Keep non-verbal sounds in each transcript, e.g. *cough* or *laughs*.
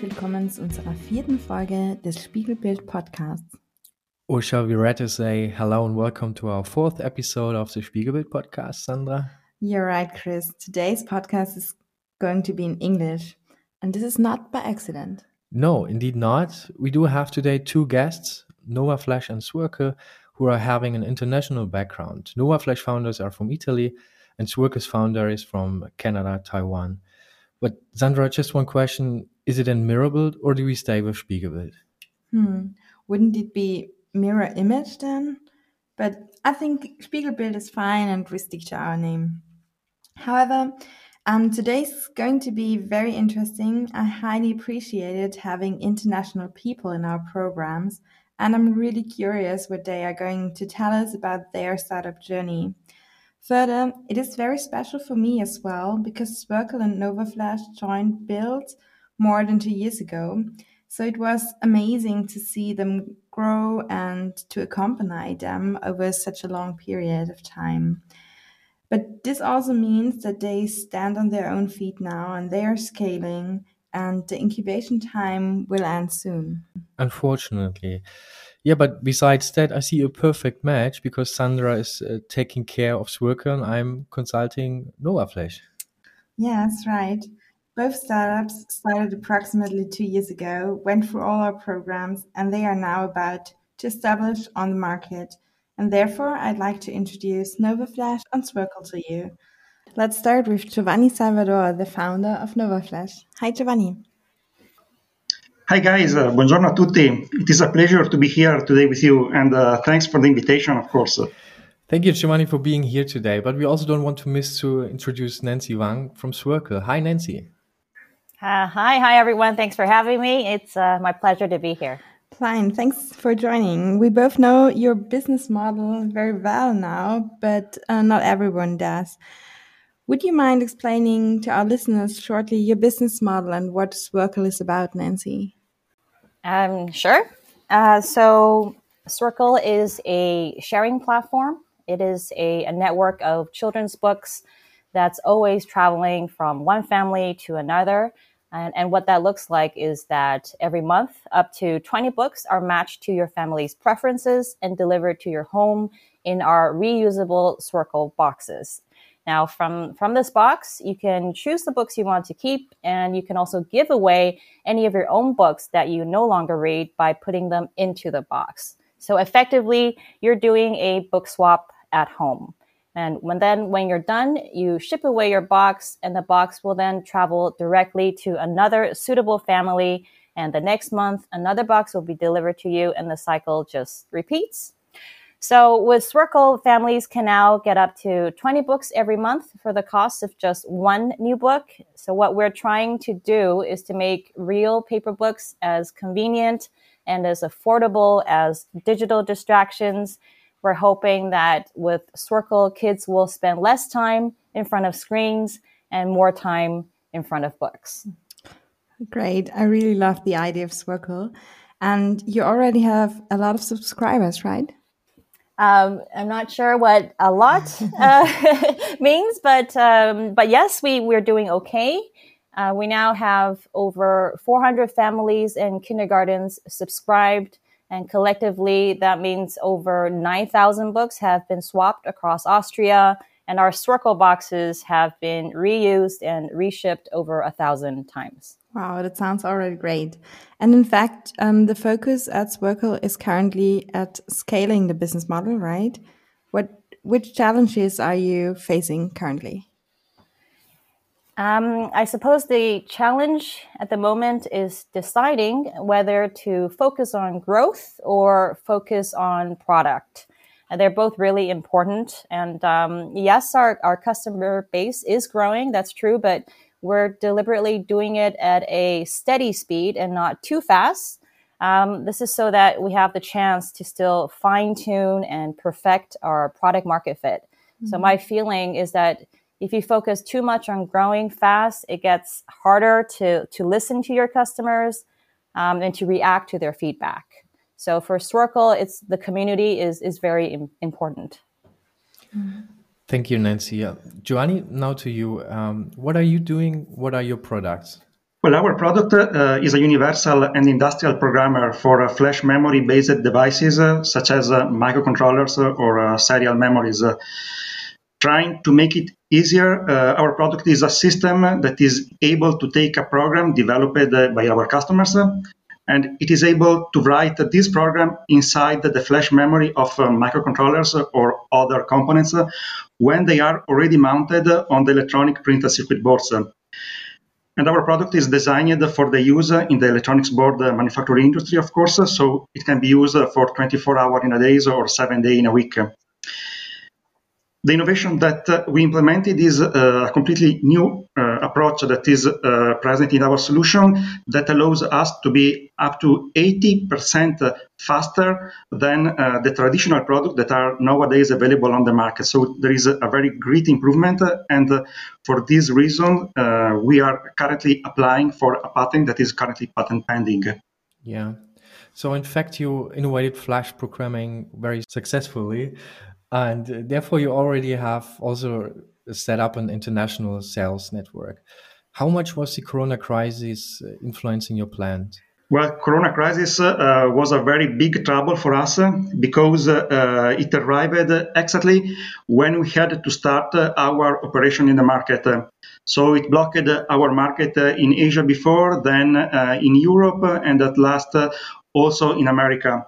Herzlich willkommen zu unserer vierten Folge des Spiegelbild Podcasts. Or shall we rather say hello and welcome to our fourth episode of the Spiegelbild podcast, Sandra? You're right, Chris. Today's podcast is going to be in English, and this is not by accident. No, indeed not. We do have today two guests, Nova Flash and Swirkle, who are having an international background. Nova Flash founders are from Italy, and Swirkle's founder is from Canada, Taiwan. But Sandra, just one question: Is it in Mirrorbild or do we stay with Spiegelbuild? Hmm. Wouldn't it be mirror image then? But I think Spiegelbuild is fine, and we stick to our name. However, um, today's going to be very interesting. I highly appreciated having international people in our programs, and I'm really curious what they are going to tell us about their startup journey. Further, it is very special for me as well because Swircle and Novaflash joined Build more than two years ago. So it was amazing to see them grow and to accompany them over such a long period of time. But this also means that they stand on their own feet now and they are scaling, and the incubation time will end soon. Unfortunately. Yeah, but besides that, I see a perfect match because Sandra is uh, taking care of Swircle and I'm consulting Novaflash. That's right. Both startups started approximately two years ago, went through all our programs, and they are now about to establish on the market. And therefore, I'd like to introduce Novaflash and Swircle to you. Let's start with Giovanni Salvador, the founder of Novaflash. Hi, Giovanni. Hi guys, uh, buongiorno a tutti. It is a pleasure to be here today with you, and uh, thanks for the invitation, of course. Thank you, Giovanni, for being here today. But we also don't want to miss to introduce Nancy Wang from Swircle. Hi, Nancy. Uh, hi, hi everyone. Thanks for having me. It's uh, my pleasure to be here. Fine, thanks for joining. We both know your business model very well now, but uh, not everyone does. Would you mind explaining to our listeners shortly your business model and what Swircle is about, Nancy? Um, sure. Uh, so, Swircle is a sharing platform. It is a, a, network of children's books that's always traveling from one family to another. And, and what that looks like is that every month, up to 20 books are matched to your family's preferences and delivered to your home in our reusable Swircle boxes. Now, from, from this box, you can choose the books you want to keep, and you can also give away any of your own books that you no longer read by putting them into the box. So effectively, you're doing a book swap at home. And when then, when you're done, you ship away your box, and the box will then travel directly to another suitable family. And the next month, another box will be delivered to you, and the cycle just repeats. So with Swircle, families can now get up to 20 books every month for the cost of just one new book. So what we're trying to do is to make real paper books as convenient and as affordable as digital distractions. We're hoping that with Swircle, kids will spend less time in front of screens and more time in front of books. Great. I really love the idea of Swircle. And you already have a lot of subscribers, right? Um, I'm not sure what a lot *laughs* uh, *laughs* means, but um, but yes, we we're doing okay. Uh, we now have over 400 families and kindergartens subscribed, and collectively, that means over 9,000 books have been swapped across Austria, and our Swircle boxes have been reused and reshipped over a thousand times. Wow, that sounds already great. And in fact, um, the focus at Swircle is currently at scaling the business model, right? What which challenges are you facing currently? Um, I suppose the challenge at the moment is deciding whether to focus on growth or focus on product. And they're both really important. And um, yes, our, our customer base is growing. That's true. But we're deliberately doing it at a steady speed and not too fast. Um, this is so that we have the chance to still fine tune and perfect our product market fit. Mm-hmm. So, my feeling is that if you focus too much on growing fast, it gets harder to, to listen to your customers um, and to react to their feedback. So, for Swircle, it's the community is, is very Im- important. Thank you, Nancy. Uh, Giovanni, now to you. Um, what are you doing? What are your products? Well, our product uh, is a universal and industrial programmer for uh, flash memory based devices uh, such as uh, microcontrollers or uh, serial memories. Trying to make it easier, uh, our product is a system that is able to take a program developed uh, by our customers uh, and it is able to write this program inside the flash memory of uh, microcontrollers or other components when they are already mounted on the electronic printed circuit boards. And our product is designed for the use in the electronics board manufacturing industry, of course, so it can be used for 24 hours in a day or seven days in a week. The innovation that we implemented is uh, a completely new uh, approach that is uh, present in our solution that allows us to be up to 80% faster than the traditional products that are nowadays available on the market. So there is a, very great improvement, and for this reason, we are currently applying for a patent that is currently patent pending. Yeah. So in fact, you innovated flash programming very successfully and therefore you already have also set up an international sales network. How much was the Corona crisis uh, influencing your plant? Well, Corona crisis uh, was a very big trouble for us uh, because uh, it arrived exactly when we had to start uh, our operation in the market. So it blocked our market in Asia before, then in Europe, and at last also in America.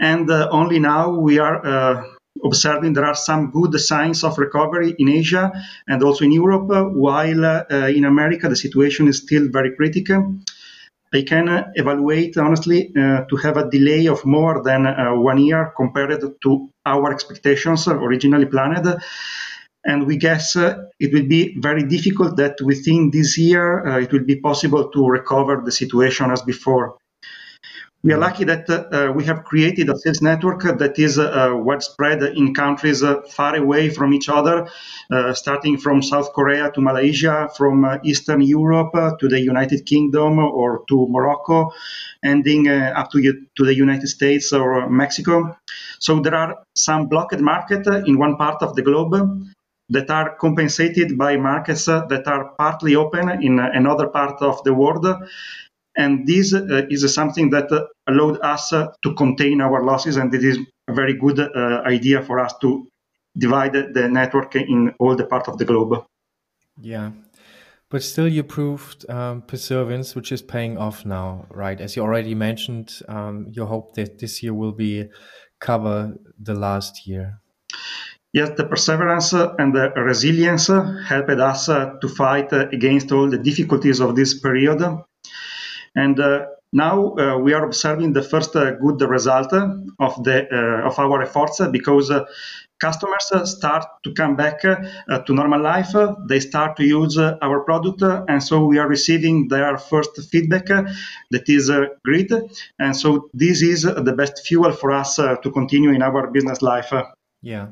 And only now we are observing there are some good signs of recovery in Asia and also in Europe, while uh, in America the situation is still very critical. I can evaluate honestly uh, to have a delay of more than uh, one year compared to our expectations originally planned. And we guess uh, it will be very difficult that within this year uh, it will be possible to recover the situation as before. We are lucky that uh, we have created a sales network that is uh, widespread in countries uh, far away from each other, uh, starting from South Korea to Malaysia, from uh, Eastern Europe uh, to the United Kingdom or to Morocco, ending up to, to the United States or Mexico. So there are some blocked markets in one part of the globe that are compensated by markets that are partly open in another part of the world and this uh, is something that uh, allowed us uh, to contain our losses, and it is a very good idea for us to divide the network in all the part of the globe. Yeah. But still, you proved um, perseverance, which is paying off now, right? As you already mentioned, um, you hope that this year will be cover the last year. Yes, the perseverance and the resilience helped us to fight against all the difficulties of this period. And uh, now uh, we are observing the first uh, good result of the of our efforts because customers start to come back uh, to normal life. They start to use uh, our product, uh, and so we are receiving their first feedback that is great. And so this is the best fuel for us to continue in our business life. Yeah.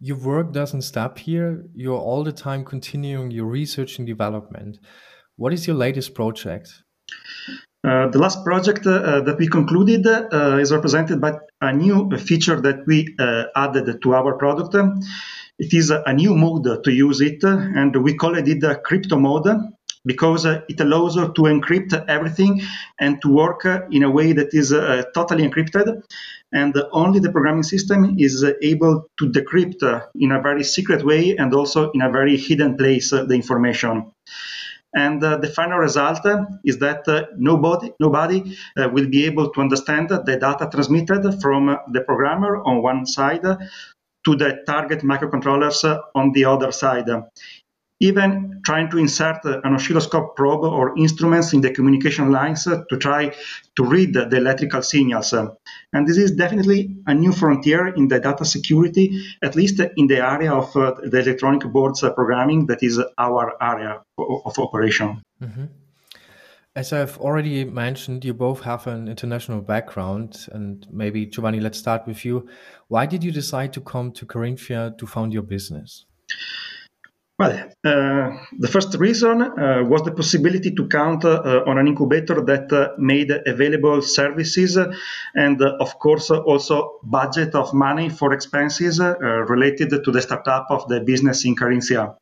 Your work doesn't stop here. You're all the time continuing your research and development. What is your latest project? Uh, the last project uh, that we concluded uh, is represented by a new feature that we uh, added to our product. It is a new mode to use it, and we call it the crypto mode because uh, it allows to encrypt everything and to work in a way that is totally encrypted. And only the programming system is able to decrypt in a very secret way and also in a very hidden place the information. And uh, the final result is that uh, nobody, nobody uh, will be able to understand the data transmitted from the programmer on one side to the target microcontrollers on the other side even trying to insert an oscilloscope probe or instruments in the communication lines to try to read the electrical signals. And this is definitely a new frontier in the data security, at least in the area of uh, the electronic boards programming, that is our area of operation. Mm-hmm. As I've already mentioned, you both have an international background. And maybe, Giovanni, let's start with you. Why did you decide to come to Carinthia to found your business? Well, uh, eh, the first reason uh, was the possibility to count uh, on an incubator that made available services and, of course, also budget of money for expenses related to the startup of the business in Carinthia.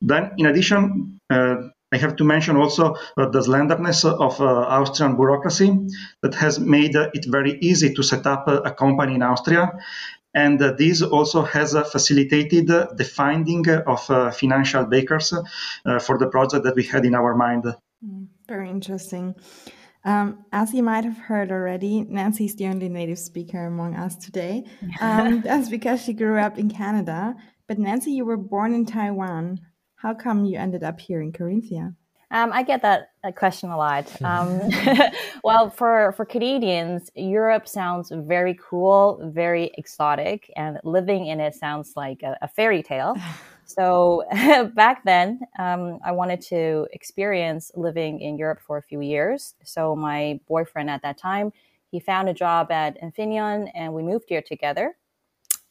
Then, in addition, I have to mention also the slenderness of Austrian bureaucracy that has made it very easy to set up a company in Austria. And uh, this also has facilitated the finding of financial backers for the project that we had in our mind. Mm, very interesting. Um, as you might have heard already, Nancy is the only native speaker among us today. *laughs* Um, that's because she grew up in Canada. But Nancy, you were born in Taiwan. How come you ended up here in Carinthia? Um, I get that, question a lot. *laughs* Um, *laughs* well, for, for Canadians, Europe sounds very cool, very exotic, and living in it sounds like a, a fairy tale. *laughs* So back then, um, I wanted to experience living in Europe for a few years. So my boyfriend at that time, he found a job at Infineon, and we moved here together.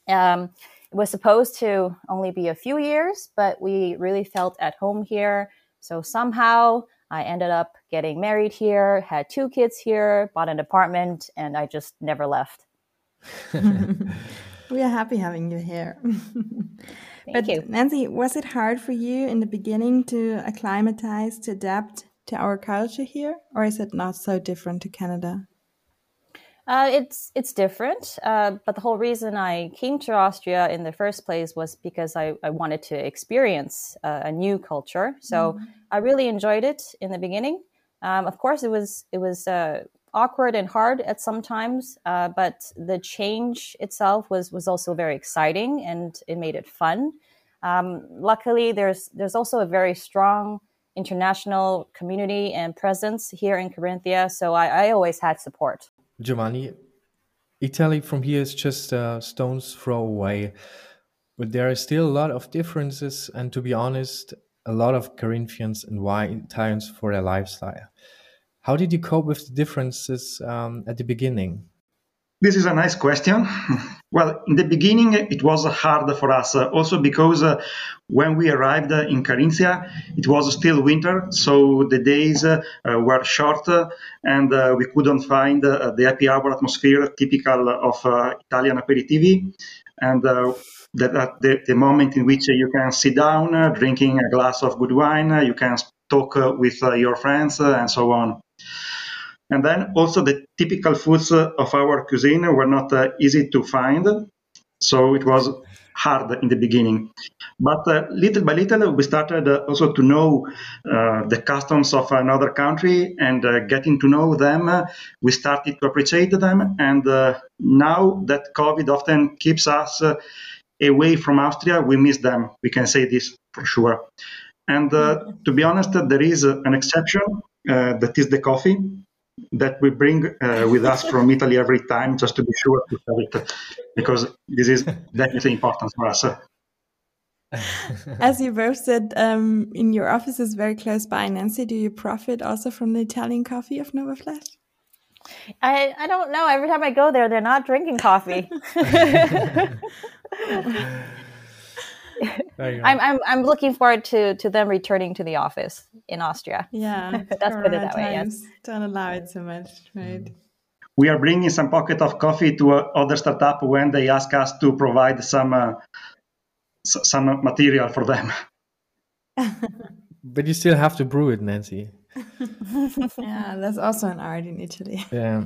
Um, it was supposed to only be a few years, but we really felt at home here. So somehow I ended up getting married here, had two kids here, bought an apartment, and I just never left. *laughs* we are happy having you here. but you. Nancy, was it hard for you in the beginning to acclimatize, to adapt to our culture here, or is it not so different to Canada? Uh, it's it's different, uh, but the whole reason I came to Austria in the first place was because I, I wanted to experience uh, a new culture. So mm-hmm. I really enjoyed it in the beginning. Um, of course, it was it was uh, awkward and hard at some times, uh, but the change itself was was also very exciting and it made it fun. Um, luckily, there's there's also a very strong international community and presence here in Carinthia, so I, I always had support. Giovanni, Italy from here is just a stone's throw away. But there are still a lot of differences, and to be honest, a lot of Carinthians and why Italians for their lifestyle. How did you cope with the differences um, at the beginning? This is a nice question. Well, in the beginning, it was hard for us, uh, also because uh, when we arrived in Carinthia, it was still winter, so the days uh, were short and uh, we couldn't find uh, the happy hour atmosphere typical of uh, Italian aperitivi. And that at the, the, moment in which you can sit down, drinking a glass of good wine, you can talk with your friends, and so on. And then also the typical foods of our cuisine were not uh, easy to find. So it was hard in the beginning. But uh, little by little, we started uh, also to know uh, the customs of another country and uh, getting to know them. Uh, we started to appreciate them. And now that COVID often keeps us away from Austria, we miss them. We can say this for sure. And to be honest, there is an exception that is the coffee that we bring uh, with us from Italy every time just to be sure to have it because this is definitely important for us. As you both said, um, in your office is very close by. Nancy, do you profit also from the Italian coffee of Novaflash? I, I don't know. Every time I go there, they're not drinking coffee. *laughs* *laughs* I'm, I'm I'm looking forward to to them returning to the office in Austria. Yeah, *laughs* that's put it that way. Yes, don't allow it so much, right? We are bringing some pocket of coffee to uh, other startup when they ask us to provide some uh, some material for them. *laughs* but you still have to brew it, Nancy. yeah, that's also an art in Italy. Yeah.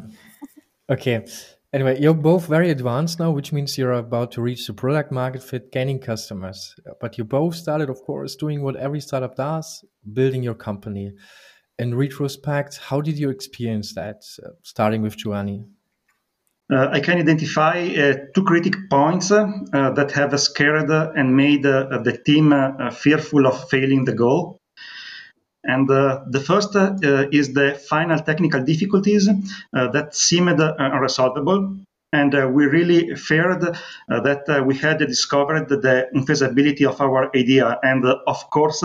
Okay. Anyway, you're both very advanced now, which means you're about to reach the product market fit, gaining customers. But you both started, of course, doing what every startup does, building your company. In retrospect, how did you experience that, uh, starting with Giovanni? Uh, I can identify uh, two critical points uh, that have scared and made uh, the team uh, fearful of failing the goal. And uh, the first uh, uh, is the final technical difficulties uh, that seemed uh, unresolvable. And uh, we really feared that we had discovered the infeasibility of our idea. And of course,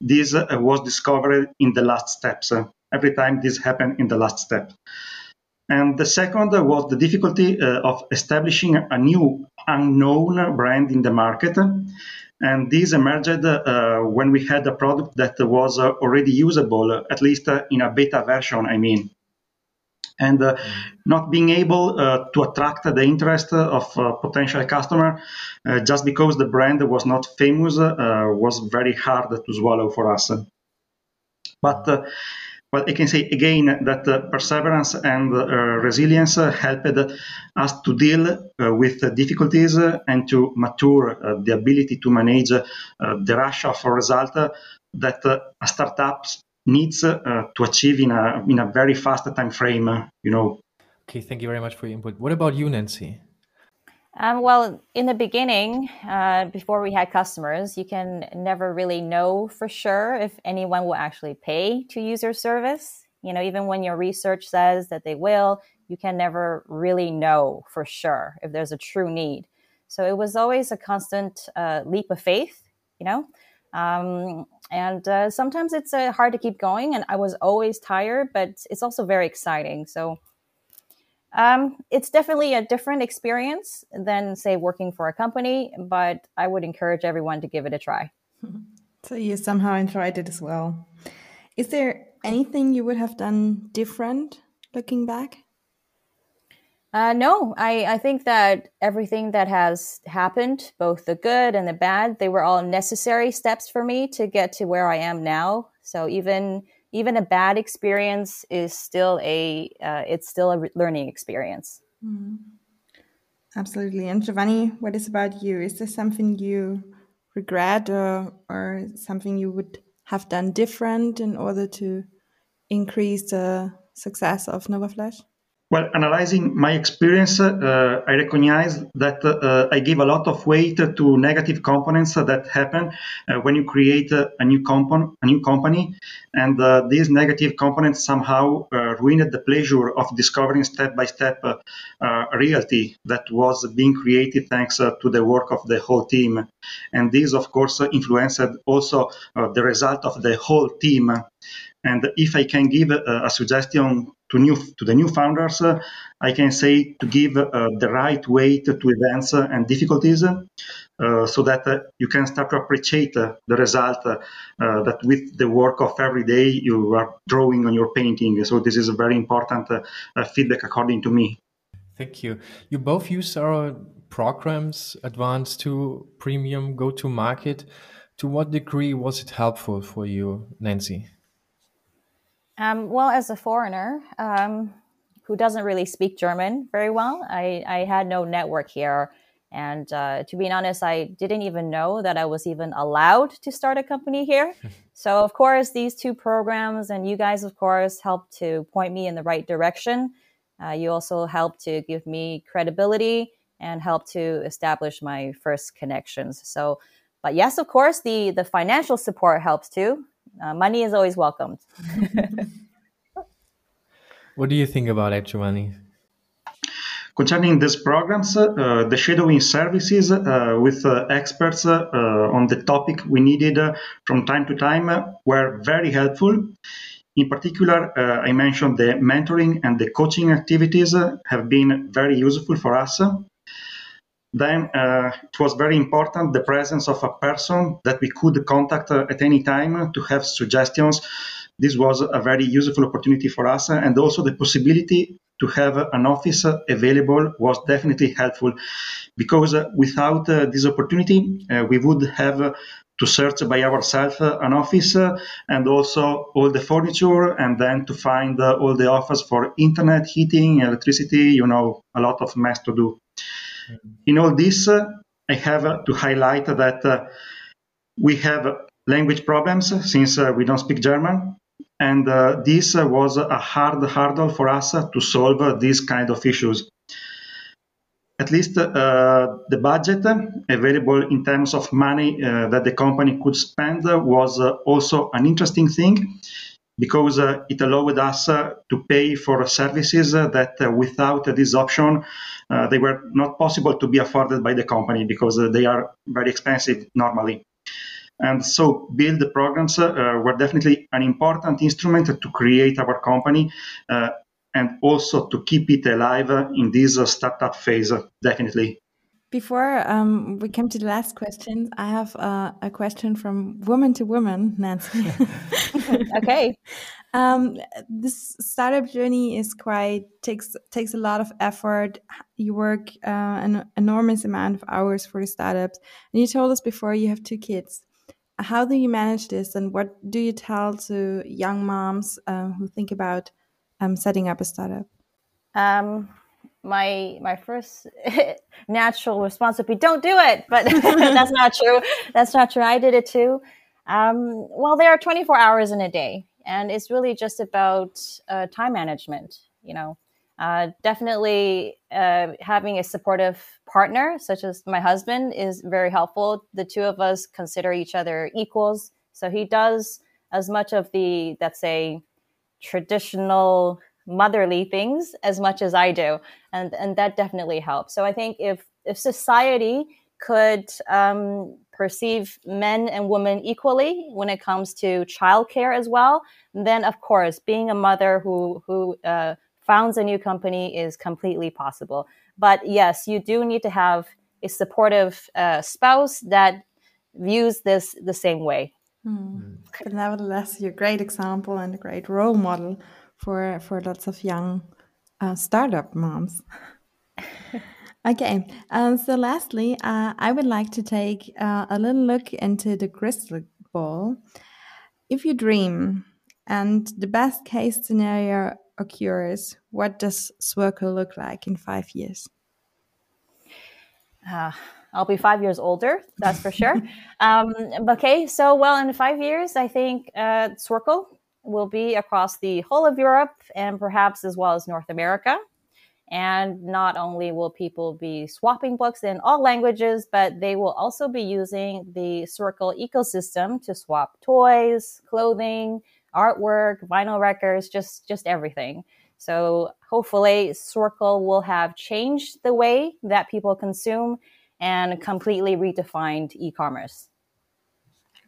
this was discovered in the last steps. every time this happened in the last step. And the second was the difficulty uh, of establishing a new unknown brand in the market. And this emerged uh, when we had a product that was uh, already usable, at least uh, in a beta version, I mean. And uh, not being able uh, to attract the interest of potential customer just because the brand was not famous was very hard to swallow for us. But uh, well, I can say again that uh, perseverance and uh, resilience uh, helped us to deal uh, with difficulties and to mature the ability to manage the rush of result that a startup needs to achieve in a in a very fast time frame. You know. Okay, thank you very much for your input. What about you, Nancy? Um, well, in the beginning, uh, before we had customers, you can never really know for sure if anyone will actually pay to use your service. You know, even when your research says that they will, you can never really know for sure if there's a true need. So it was always a constant uh, leap of faith, you know. Um, and uh, sometimes it's uh, hard to keep going, and I was always tired, but it's also very exciting. So um, it's definitely a different experience than, say, working for a company, but I would encourage everyone to give it a try. *laughs* So you somehow enjoyed it as well. Is there anything you would have done different looking back? Uh, no, I, I think that everything that has happened, both the good and the bad, they were all necessary steps for me to get to where I am now. So even even a bad experience is still a uh, it's still a learning experience. Mm. absolutely. And giovanni what is about you? Is there something you regret or or something you would have done different in order to increase the success of Novaflash well, analyzing my experience, uh, I recognize that uh, I give a lot of weight to negative components that happen uh, when you create a new, comp- a new company, and uh, these negative components somehow uh, ruined the pleasure of discovering step by step reality that was being created thanks to the work of the whole team, and this, of course, influenced also the result of the whole team. And if I can give a, a suggestion to new to the new founders, uh, I can say to give uh, the right weight to events and difficulties, uh, so that you can start to appreciate the result that with the work of every day you are drawing on your painting. So this is a very important feedback according to me. Thank you. You both use our programs, Advanced to Premium, Go to Market. To what degree was it helpful for you, Nancy? Um, well, as a foreigner um, who doesn't really speak German very well, I, I had no network here. And uh, to be honest, I didn't even know that I was even allowed to start a company here. *laughs* so, of course, these two programs and you guys, of course, helped to point me in the right direction. Uh, you also helped to give me credibility and help to establish my first connections. So, but yes, of course, the the financial support helps too uh, money is always welcomed. *laughs* what do you think about it, Money? Concerning these programs, uh, the shadowing services uh, with uh, experts uh, on the topic we needed uh, from time to time were very helpful. In particular, I mentioned the mentoring and the coaching activities have been very useful for us. Then uh, it was very important the presence of a person that we could contact uh, at any time to have suggestions. This was a very useful opportunity for us, and also the possibility to have an office available was definitely helpful because uh, without uh, this opportunity, uh, we would have to search by ourselves uh, an office uh, and also all the furniture and then to find uh, all the offers for internet heating electricity you know a lot of mess to do in all this, uh, I have to highlight that uh, we have language problems since uh, we don't speak German. And this was a hard hurdle for us to solve these kind of issues. At least uh, the budget available in terms of money uh, that the company could spend was uh, also an interesting thing because uh, it allowed us uh, to pay for services uh, that without this option they were not possible to be afforded by the company because they are very expensive normally. And so, build programs were definitely an important instrument to create our company and also to keep it alive in this startup phase, definitely. Before um, we come to the last question, I have uh, a question from woman to woman, Nancy. *laughs* okay. Um, this startup journey is quite takes takes a lot of effort. You work uh, an enormous amount of hours for the startups, and you told us before you have two kids. how do you manage this, and what do you tell to young moms uh, who think about um, setting up a startup? Um, my my first *laughs* natural response would be, "Don't do it," but *laughs* that's not true. That's not true. I did it too. Um, well, there are 24 hours in a day, and it's really just about uh, time management. You know, uh, definitely uh, having a supportive partner, such as my husband, is very helpful. The two of us consider each other equals. So he does as much of the, let's say, traditional motherly things as much as I do. And, and that definitely helps. So I think if, if society could um, perceive men and women equally when it comes to childcare as well, then of course, being a mother who, who, uh, founds a new company is completely possible. But yes, you do need to have a supportive uh, spouse that views this the same way. Mm. But nevertheless, you're a great example and a great role model for for lots of young uh, startup moms. *laughs* okay, um, so lastly, uh, I would like to take uh, a little look into the crystal ball. If you dream, and the best case scenario occurs, what does Swircle look like in five years? Uh, I'll be five years older, that's for sure. *laughs* um, okay, so well, in five years, I think uh, Swircle will be across the whole of Europe and perhaps as well as North America. And not only will people be swapping books in all languages, but they will also be using the Circle ecosystem to swap toys, clothing, artwork, vinyl records, just just everything. So hopefully Circle will have changed the way that people consume and completely redefined e-commerce.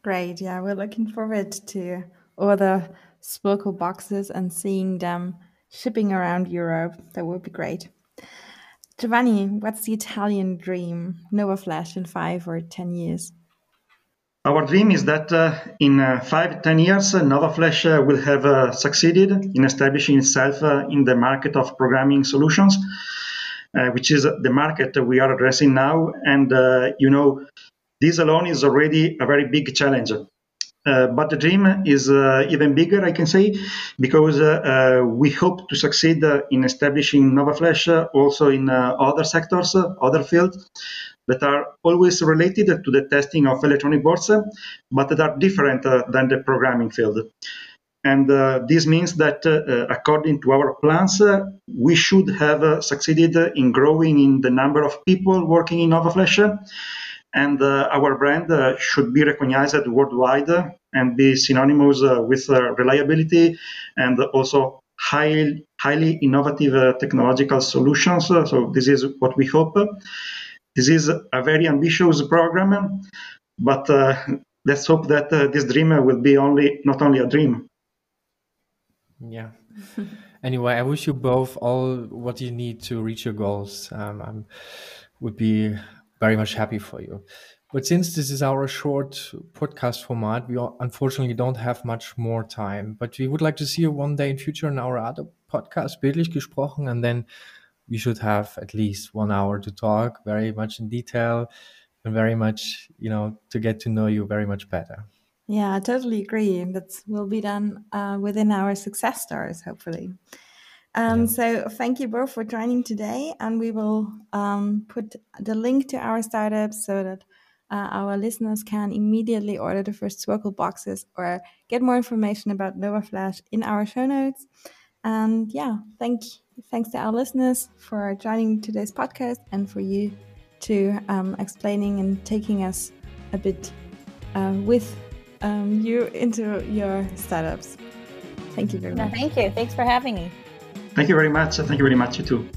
Great. Yeah, we're looking forward to all the Swircle boxes and seeing them shipping around Europe. That would be great. Giovanni, what's the Italian dream? Novaflash in five or ten years? Our dream is that uh, in uh, five, ten years, uh, Novaflash uh, will have uh, succeeded in establishing itself uh, in the market of programming solutions, which is the market that we are addressing now. And, you know, this alone is already a very big challenge. Uh, but the dream is uh, even bigger, I can say, because uh, we hope to succeed in establishing Novaflash also in other sectors, other fields, that are always related to the testing of electronic boards, but that are different uh, than the programming field. And uh, this means that, uh, according to our plans, uh, we should have uh, succeeded in growing in the number of people working in Novaflash. And uh, our brand should be recognized worldwide and be synonymous with reliability and also high, highly innovative technological solutions. so, this is what we hope. This is a very ambitious program, but uh, let's hope that uh, this dream will be only not only a dream. Yeah. anyway, I wish you both all what you need to reach your goals. Um, I would be very much happy for you. But since this is our short podcast format, we unfortunately don't have much more time. But we would like to see you one day in future in our other podcast, Bildlich gesprochen, and then we should have at least one hour to talk very much in detail and very much, you know, to get to know you very much better. Yeah, I totally agree. That will be done uh, within our success stories, hopefully. Um, yeah. So thank you both for joining today, and we will um, put the link to our startups so that uh, our listeners can immediately order the first Swircle boxes or get more information about Novaflash in our show notes. And yeah, thank thanks to our listeners for joining today's podcast and for you to um, explaining and taking us a bit uh, with um, you into your startups. Thank you very much. No, thank you. Thanks for having me. Thank you very much. Thank you very much, you too.